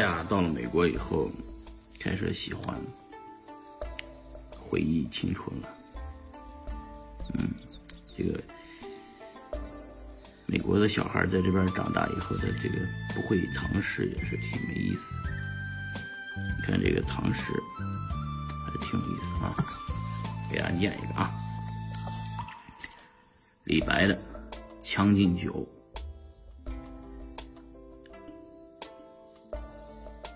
呀，到了美国以后，开始喜欢回忆青春了。嗯，这个美国的小孩在这边长大以后的这个不会唐诗也是挺没意思。你看这个唐诗还挺有意思啊，给大家念一个啊，李白的《将进酒》。《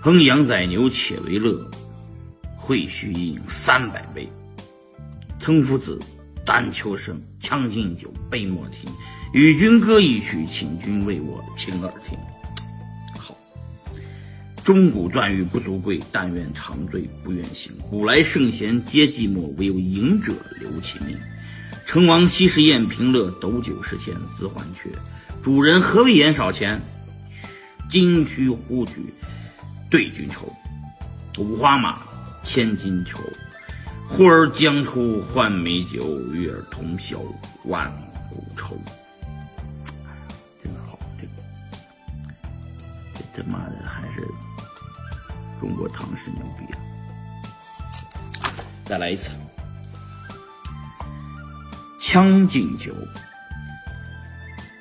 烹羊宰牛且为乐，会须一饮三百杯。岑夫子，丹丘生，将进酒，杯莫停。与君歌一曲，请君为我倾耳听。好，钟鼓馔玉不足贵，但愿长醉不愿醒。古来圣贤皆寂寞，唯有饮者留其名。成王昔时宴平乐，斗酒十千恣欢谑。主人何为言少钱？金须呼举对君愁，五花马，千金裘。呼儿将出换美酒，与尔同销万古愁。哎呀，真好，这这他妈的还是中国唐诗牛逼啊！再来一次，《将进酒》。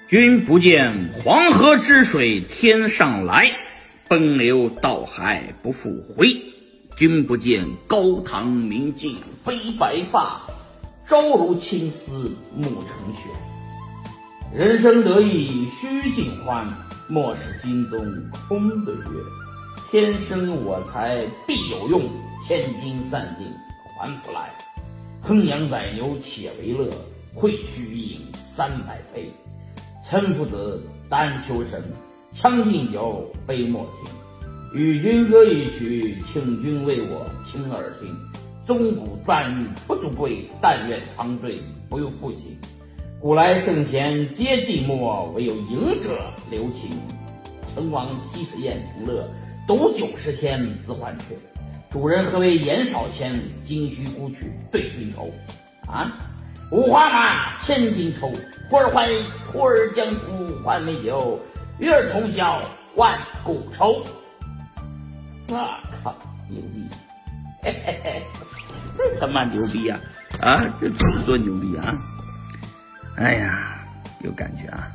君不见黄河之水天上来，奔流到海不复回。君不见高堂明镜悲白发，朝如青丝暮成雪。人生得意须尽欢，莫使金樽空对月。天生我材必有用，千金散尽还复来。烹羊宰牛且为乐，会须一饮三百杯。岑夫子，丹丘生，将进酒，杯莫停。与君歌一曲，请君为我倾耳听。钟鼓馔玉不足贵，但愿长醉不复醒。古来圣贤皆寂寞，唯有饮者留其名。成王昔时宴平乐，斗酒十千恣欢谑。主人何为言少钱？金须沽取对君抽。啊！五花马，千金裘，呼儿唤，呼儿将出换美酒，与尔同销万古愁。我靠，牛逼！这他妈牛逼啊！啊，这词多牛逼啊！哎呀，有感觉啊！